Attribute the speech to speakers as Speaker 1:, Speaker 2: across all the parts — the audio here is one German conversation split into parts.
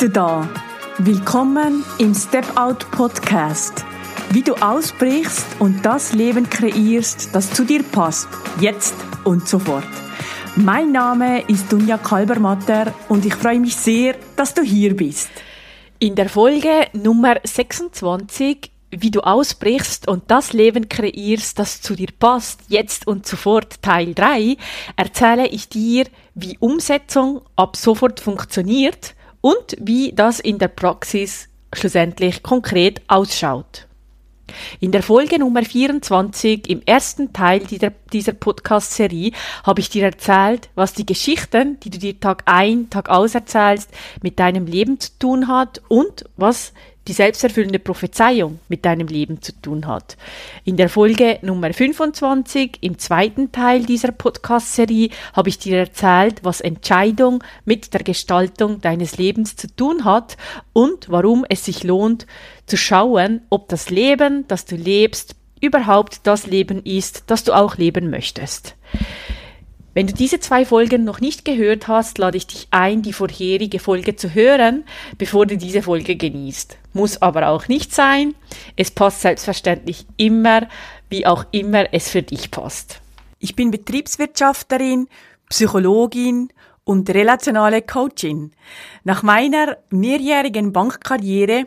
Speaker 1: du da. Willkommen im Step Out Podcast. Wie du ausbrichst und das Leben kreierst, das zu dir passt, jetzt und sofort. Mein Name ist Dunja Kalbermatter und ich freue mich sehr, dass du hier bist.
Speaker 2: In der Folge Nummer 26 wie du ausbrichst und das Leben kreierst, das zu dir passt, jetzt und sofort Teil 3, erzähle ich dir, wie Umsetzung ab sofort funktioniert und wie das in der Praxis schlussendlich konkret ausschaut. In der Folge Nummer 24, im ersten Teil dieser, Podcast-Serie, habe ich dir erzählt, was die Geschichten, die du dir Tag ein, Tag aus erzählst, mit deinem Leben zu tun hat und was die selbsterfüllende Prophezeiung mit deinem Leben zu tun hat. In der Folge Nummer 25, im zweiten Teil dieser Podcast-Serie, habe ich dir erzählt, was Entscheidung mit der Gestaltung deines Lebens zu tun hat und warum es sich lohnt, zu schauen, ob das Leben, das du lebst, überhaupt das Leben ist, das du auch leben möchtest. Wenn du diese zwei Folgen noch nicht gehört hast, lade ich dich ein, die vorherige Folge zu hören, bevor du diese Folge genießt. Muss aber auch nicht sein. Es passt selbstverständlich immer, wie auch immer es für dich passt.
Speaker 1: Ich bin Betriebswirtschafterin, Psychologin und relationale Coachin. Nach meiner mehrjährigen Bankkarriere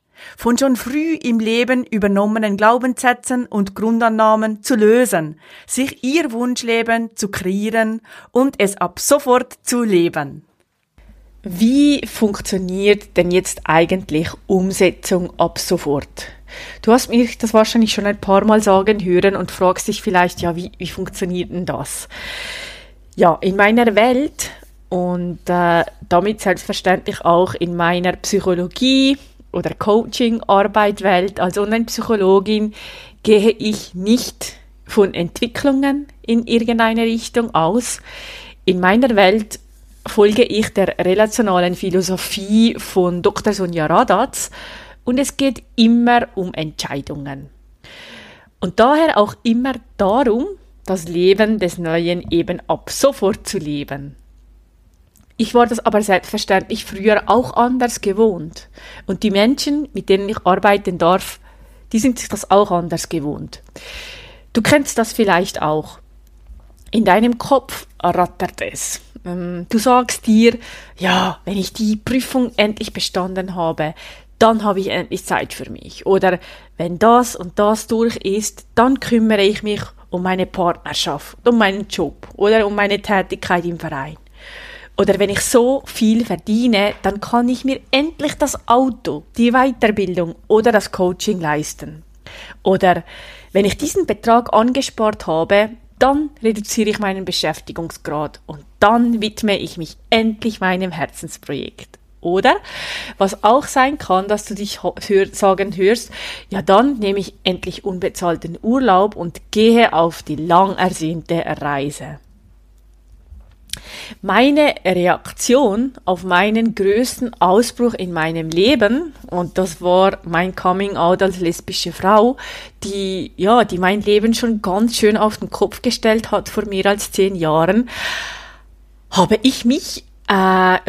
Speaker 1: von schon früh im Leben übernommenen Glaubenssätzen und Grundannahmen zu lösen, sich ihr Wunschleben zu kreieren und es ab sofort zu leben.
Speaker 2: Wie funktioniert denn jetzt eigentlich Umsetzung ab sofort? Du hast mich das wahrscheinlich schon ein paar Mal sagen hören und fragst dich vielleicht, ja, wie, wie funktioniert denn das? Ja, in meiner Welt und äh, damit selbstverständlich auch in meiner Psychologie, oder Coaching, Arbeit, Welt als Online-Psychologin gehe ich nicht von Entwicklungen in irgendeine Richtung aus. In meiner Welt folge ich der relationalen Philosophie von Dr. Sonja Radatz und es geht immer um Entscheidungen. Und daher auch immer darum, das Leben des Neuen eben ab sofort zu leben. Ich war das aber selbstverständlich früher auch anders gewohnt. Und die Menschen, mit denen ich arbeiten darf, die sind sich das auch anders gewohnt. Du kennst das vielleicht auch. In deinem Kopf rattert es. Ähm, du sagst dir, ja, wenn ich die Prüfung endlich bestanden habe, dann habe ich endlich Zeit für mich. Oder wenn das und das durch ist, dann kümmere ich mich um meine Partnerschaft, um meinen Job oder um meine Tätigkeit im Verein. Oder wenn ich so viel verdiene, dann kann ich mir endlich das Auto, die Weiterbildung oder das Coaching leisten. Oder wenn ich diesen Betrag angespart habe, dann reduziere ich meinen Beschäftigungsgrad und dann widme ich mich endlich meinem Herzensprojekt. Oder was auch sein kann, dass du dich sagen hörst, ja dann nehme ich endlich unbezahlten Urlaub und gehe auf die lang ersehnte Reise. Meine Reaktion auf meinen größten Ausbruch in meinem Leben, und das war mein Coming Out als lesbische Frau, die, ja, die mein Leben schon ganz schön auf den Kopf gestellt hat vor mehr als zehn Jahren, habe ich mich äh,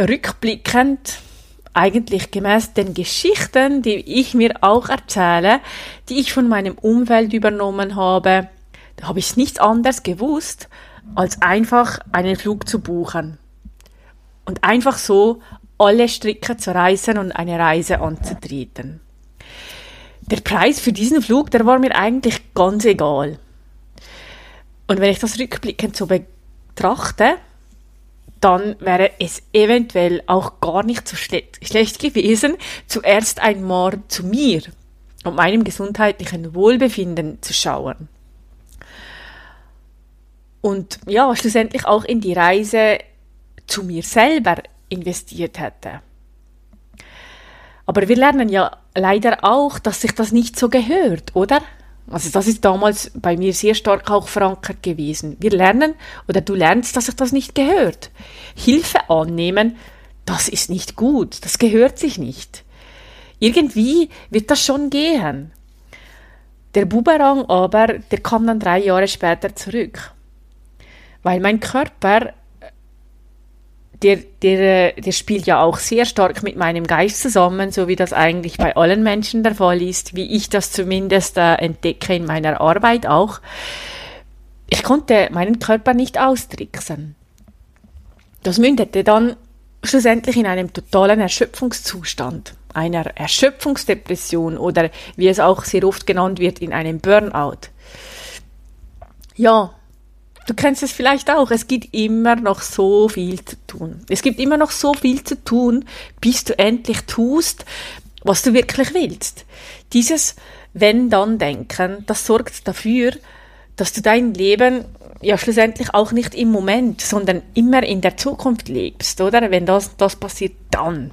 Speaker 2: rückblickend eigentlich gemäß den Geschichten, die ich mir auch erzähle, die ich von meinem Umfeld übernommen habe, habe ich nichts anderes gewusst, als einfach einen Flug zu buchen. Und einfach so alle Stricke zu reißen und eine Reise anzutreten. Der Preis für diesen Flug, der war mir eigentlich ganz egal. Und wenn ich das rückblickend so betrachte, dann wäre es eventuell auch gar nicht so schle schlecht gewesen, zuerst einmal zu mir und meinem gesundheitlichen Wohlbefinden zu schauen und ja, schlussendlich auch in die Reise zu mir selber investiert hätte. Aber wir lernen ja leider auch, dass sich das nicht so gehört, oder? Also das ist damals bei mir sehr stark auch verankert gewesen. Wir lernen oder du lernst, dass sich das nicht gehört. Hilfe annehmen, das ist nicht gut, das gehört sich nicht. Irgendwie wird das schon gehen. Der Buberang aber, der kam dann drei Jahre später zurück. Weil mein Körper der, der, der spielt ja auch sehr stark mit meinem Geist zusammen, so wie das eigentlich bei allen Menschen der Fall ist, wie ich das zumindest äh, entdecke in meiner Arbeit auch. Ich konnte meinen Körper nicht austricksen. Das mündete dann schlussendlich in einem totalen Erschöpfungszustand, einer Erschöpfungsdepression oder wie es auch sehr oft genannt wird, in einem Burnout. Ja, Du kennst es vielleicht auch. Es gibt immer noch so viel zu tun. Es gibt immer noch so viel zu tun, bis du endlich tust, was du wirklich willst. Dieses Wenn-Dann-Denken, das sorgt dafür, dass du dein Leben ja schlussendlich auch nicht im Moment, sondern immer in der Zukunft lebst, oder? Wenn das, das passiert, dann.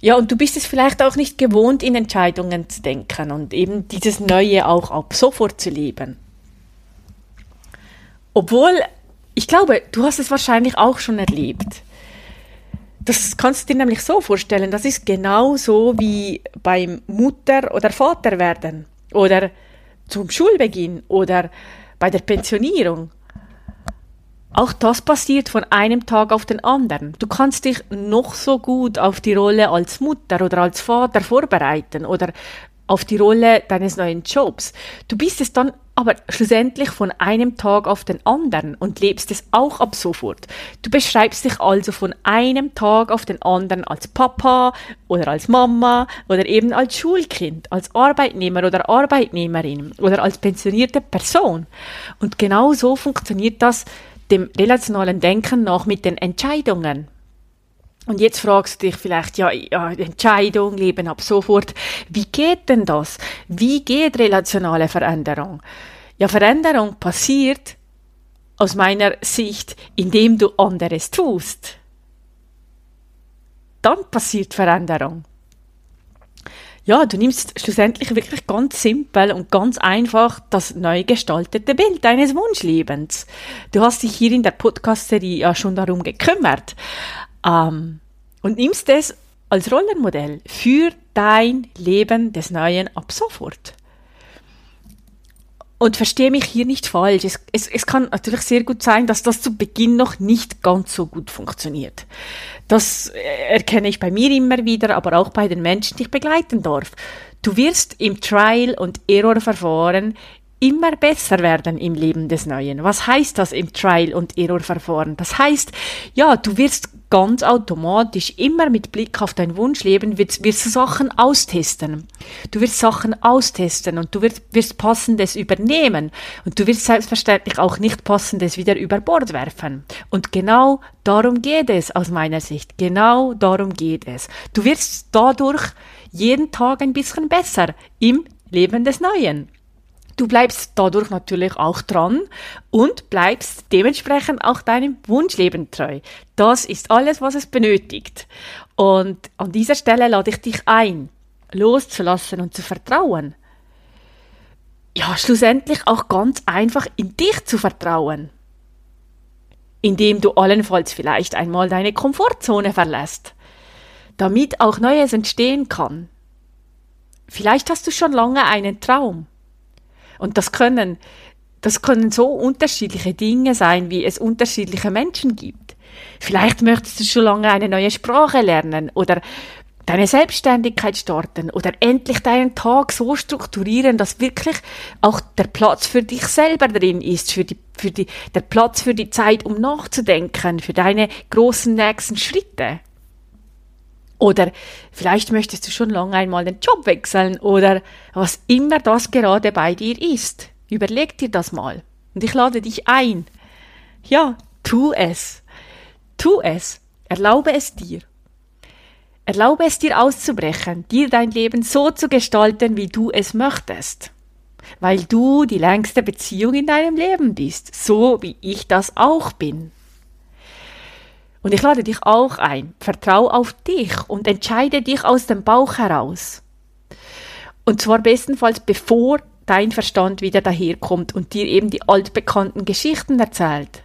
Speaker 2: Ja, und du bist es vielleicht auch nicht gewohnt, in Entscheidungen zu denken und eben dieses Neue auch ab sofort zu leben. Obwohl, ich glaube, du hast es wahrscheinlich auch schon erlebt. Das kannst du dir nämlich so vorstellen, das ist genau so wie beim Mutter- oder Vaterwerden oder zum Schulbeginn oder bei der Pensionierung. Auch das passiert von einem Tag auf den anderen. Du kannst dich noch so gut auf die Rolle als Mutter oder als Vater vorbereiten oder auf die Rolle deines neuen Jobs. Du bist es dann aber schlussendlich von einem Tag auf den anderen und lebst es auch ab sofort. Du beschreibst dich also von einem Tag auf den anderen als Papa oder als Mama oder eben als Schulkind, als Arbeitnehmer oder Arbeitnehmerin oder als pensionierte Person. Und genau so funktioniert das dem relationalen Denken nach mit den Entscheidungen. Und jetzt fragst du dich vielleicht, ja, ja, Entscheidung, Leben ab sofort. Wie geht denn das? Wie geht relationale Veränderung? Ja, Veränderung passiert aus meiner Sicht, indem du anderes tust. Dann passiert Veränderung. Ja, du nimmst schlussendlich wirklich ganz simpel und ganz einfach das neu gestaltete Bild deines Wunschlebens. Du hast dich hier in der Podcast-Serie ja schon darum gekümmert ähm, und nimmst es als Rollenmodell für dein Leben des Neuen ab sofort. Und verstehe mich hier nicht falsch. Es, es, es kann natürlich sehr gut sein, dass das zu Beginn noch nicht ganz so gut funktioniert. Das äh, erkenne ich bei mir immer wieder, aber auch bei den Menschen, die ich begleiten darf. Du wirst im Trial- und Error-Verfahren immer besser werden im Leben des Neuen. Was heißt das im Trial- und Error-Verfahren? Das heißt, ja, du wirst ganz automatisch immer mit Blick auf dein Wunschleben wirst, wirst du Sachen austesten. Du wirst Sachen austesten und du wirst, wirst Passendes übernehmen und du wirst selbstverständlich auch nicht Passendes wieder über Bord werfen. Und genau darum geht es aus meiner Sicht. Genau darum geht es. Du wirst dadurch jeden Tag ein bisschen besser im Leben des Neuen. Du bleibst dadurch natürlich auch dran und bleibst dementsprechend auch deinem Wunschleben treu. Das ist alles, was es benötigt. Und an dieser Stelle lade ich dich ein, loszulassen und zu vertrauen. Ja, schlussendlich auch ganz einfach in dich zu vertrauen. Indem du allenfalls vielleicht einmal deine Komfortzone verlässt, damit auch Neues entstehen kann. Vielleicht hast du schon lange einen Traum und das können, das können so unterschiedliche Dinge sein, wie es unterschiedliche Menschen gibt. Vielleicht möchtest du schon lange eine neue Sprache lernen oder deine Selbstständigkeit starten oder endlich deinen Tag so strukturieren, dass wirklich auch der Platz für dich selber drin ist, für die, für die, der Platz für die Zeit, um nachzudenken, für deine großen nächsten Schritte. Oder vielleicht möchtest du schon lange einmal den Job wechseln oder was immer das gerade bei dir ist. Überleg dir das mal. Und ich lade dich ein. Ja, tu es. Tu es. Erlaube es dir. Erlaube es dir auszubrechen, dir dein Leben so zu gestalten, wie du es möchtest. Weil du die längste Beziehung in deinem Leben bist, so wie ich das auch bin. Und ich lade dich auch ein. Vertrau auf dich und entscheide dich aus dem Bauch heraus. Und zwar bestenfalls bevor dein Verstand wieder daherkommt und dir eben die altbekannten Geschichten erzählt.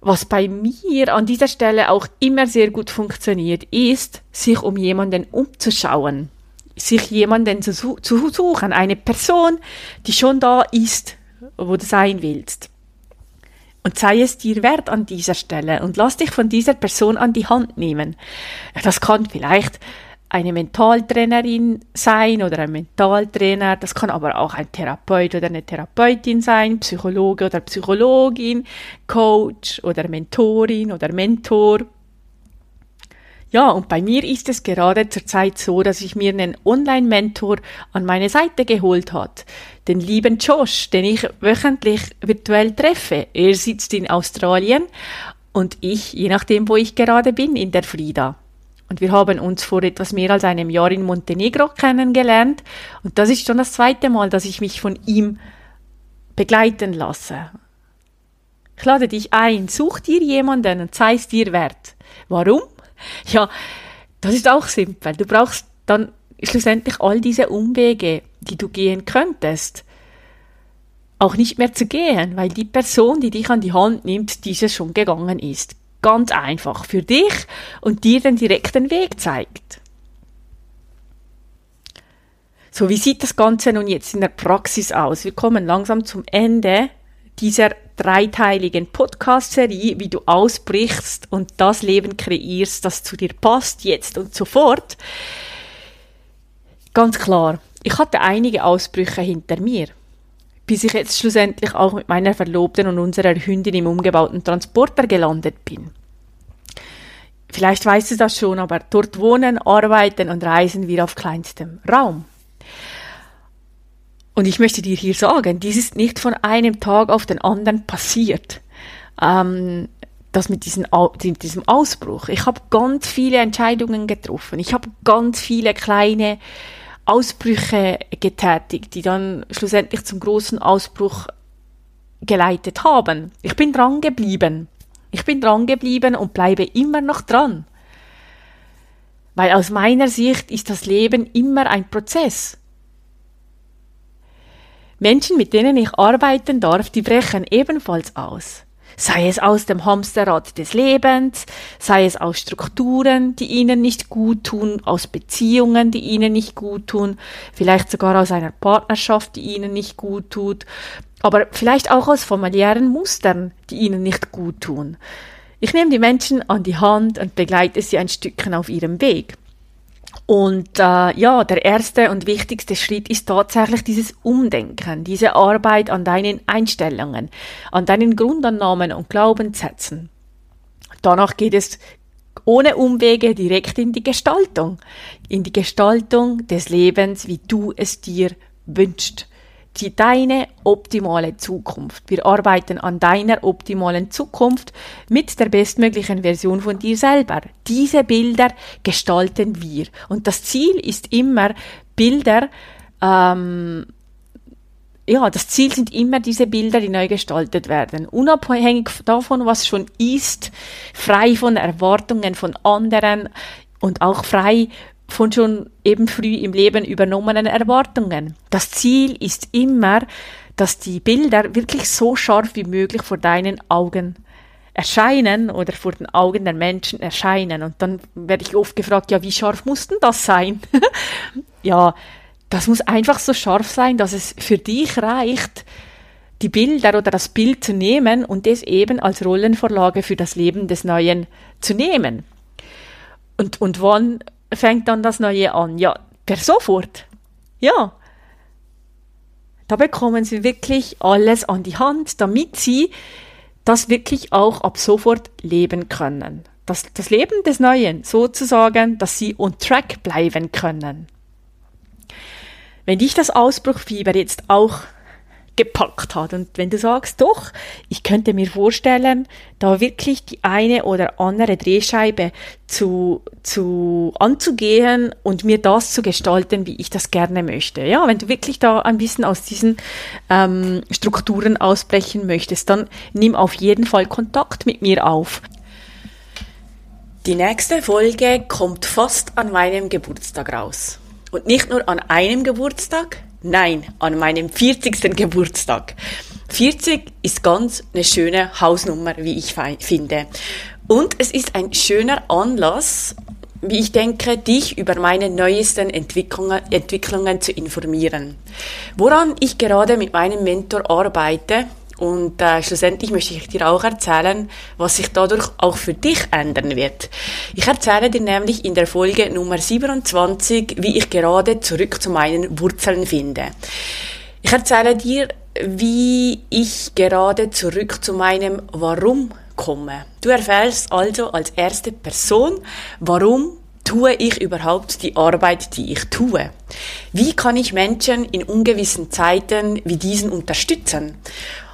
Speaker 2: Was bei mir an dieser Stelle auch immer sehr gut funktioniert, ist, sich um jemanden umzuschauen, sich jemanden zu, zu suchen, eine Person, die schon da ist, wo du sein willst. Und sei es dir wert an dieser Stelle und lass dich von dieser Person an die Hand nehmen. Das kann vielleicht eine Mentaltrainerin sein oder ein Mentaltrainer. Das kann aber auch ein Therapeut oder eine Therapeutin sein, Psychologe oder Psychologin, Coach oder Mentorin oder Mentor. Ja, und bei mir ist es gerade zurzeit so, dass ich mir einen Online-Mentor an meine Seite geholt hat. Den lieben Josh, den ich wöchentlich virtuell treffe. Er sitzt in Australien und ich, je nachdem, wo ich gerade bin, in der Frida. Und wir haben uns vor etwas mehr als einem Jahr in Montenegro kennengelernt. Und das ist schon das zweite Mal, dass ich mich von ihm begleiten lasse. Ich lade dich ein, such dir jemanden und sei es dir wert. Warum? Ja, das ist auch simpel. Du brauchst dann schlussendlich all diese Umwege, die du gehen könntest, auch nicht mehr zu gehen, weil die Person, die dich an die Hand nimmt, diese schon gegangen ist ganz einfach für dich und dir den direkten Weg zeigt. So, wie sieht das Ganze nun jetzt in der Praxis aus? Wir kommen langsam zum Ende dieser dreiteiligen Podcast-Serie, wie du ausbrichst und das Leben kreierst, das zu dir passt, jetzt und sofort. Ganz klar, ich hatte einige Ausbrüche hinter mir bis ich jetzt schlussendlich auch mit meiner Verlobten und unserer Hündin im umgebauten Transporter gelandet bin. Vielleicht weißt du das schon, aber dort wohnen, arbeiten und reisen wir auf kleinstem Raum. Und ich möchte dir hier sagen, dies ist nicht von einem Tag auf den anderen passiert. Ähm, das mit, diesen, diesem Ausbruch. Ich habe ganz viele Entscheidungen getroffen. Ich habe ganz viele kleine Ausbrüche getätigt, die dann schlussendlich zum großen Ausbruch geleitet haben. Ich bin dran geblieben. Ich bin dran geblieben und bleibe immer noch dran. Weil aus meiner Sicht ist das Leben immer ein Prozess. Menschen, mit denen ich arbeiten darf, die brechen ebenfalls aus sei es aus dem Hamsterrad des Lebens, sei es aus Strukturen, die ihnen nicht gut tun, aus Beziehungen, die ihnen nicht gut tun, vielleicht sogar aus einer Partnerschaft, die ihnen nicht gut tut, aber vielleicht auch aus familiären Mustern, die ihnen nicht gut tun. Ich nehme die Menschen an die Hand und begleite sie ein Stückchen auf ihrem Weg. Und äh, ja, der erste und wichtigste Schritt ist tatsächlich dieses Umdenken, diese Arbeit an deinen Einstellungen, an deinen Grundannahmen und Glaubenssätzen. Danach geht es ohne Umwege direkt in die Gestaltung, in die Gestaltung des Lebens, wie du es dir wünschst die, deine optimale Zukunft. Wir arbeiten an deiner optimalen Zukunft mit der bestmöglichen Version von dir selber. Diese Bilder gestalten wir. Und das Ziel ist immer, Bilder, ähm, ja, das Ziel sind immer diese Bilder, die neu gestaltet werden. Unabhängig davon, was schon ist, frei von Erwartungen von anderen und auch frei von schon eben früh im Leben übernommenen Erwartungen. Das Ziel ist immer, dass die Bilder wirklich so scharf wie möglich vor deinen Augen erscheinen oder vor den Augen der Menschen erscheinen. Und dann werde ich oft gefragt, ja, wie scharf muss denn das sein? ja, das muss einfach so scharf sein, dass es für dich reicht, die Bilder oder das Bild zu nehmen und es eben als Rollenvorlage für das Leben des Neuen zu nehmen. Und, und wann fängt dann das Neue an? Ja, per sofort. Ja. Da bekommen sie wirklich alles an die Hand, damit sie das wirklich auch ab sofort leben können. Das, das Leben des Neuen sozusagen, dass sie on track bleiben können. Wenn dich das Ausbruchfieber jetzt auch gepackt hat. Und wenn du sagst, doch, ich könnte mir vorstellen, da wirklich die eine oder andere Drehscheibe zu, zu anzugehen und mir das zu gestalten, wie ich das gerne möchte. Ja, wenn du wirklich da ein bisschen aus diesen ähm, Strukturen ausbrechen möchtest, dann nimm auf jeden Fall Kontakt mit mir auf. Die nächste Folge kommt fast an meinem Geburtstag raus. Und nicht nur an einem Geburtstag, nein, an meinem 40. Geburtstag. 40 ist ganz eine schöne Hausnummer, wie ich finde. Und es ist ein schöner Anlass, wie ich denke, dich über meine neuesten Entwicklungen, Entwicklungen zu informieren. Woran ich gerade mit meinem Mentor arbeite, und äh, schlussendlich möchte ich dir auch erzählen, was sich dadurch auch für dich ändern wird. Ich erzähle dir nämlich in der Folge Nummer 27, wie ich gerade zurück zu meinen Wurzeln finde. Ich erzähle dir, wie ich gerade zurück zu meinem Warum komme. Du erfährst also als erste Person, warum tue ich überhaupt die Arbeit, die ich tue? Wie kann ich Menschen in ungewissen Zeiten wie diesen unterstützen?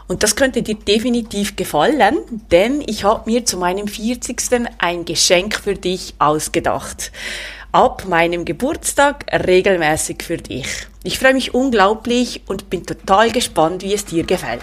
Speaker 2: Und das könnte dir definitiv gefallen, denn ich habe mir zu meinem 40. ein Geschenk für dich ausgedacht. Ab meinem Geburtstag regelmäßig für dich. Ich freue mich unglaublich und bin total gespannt, wie es dir gefällt.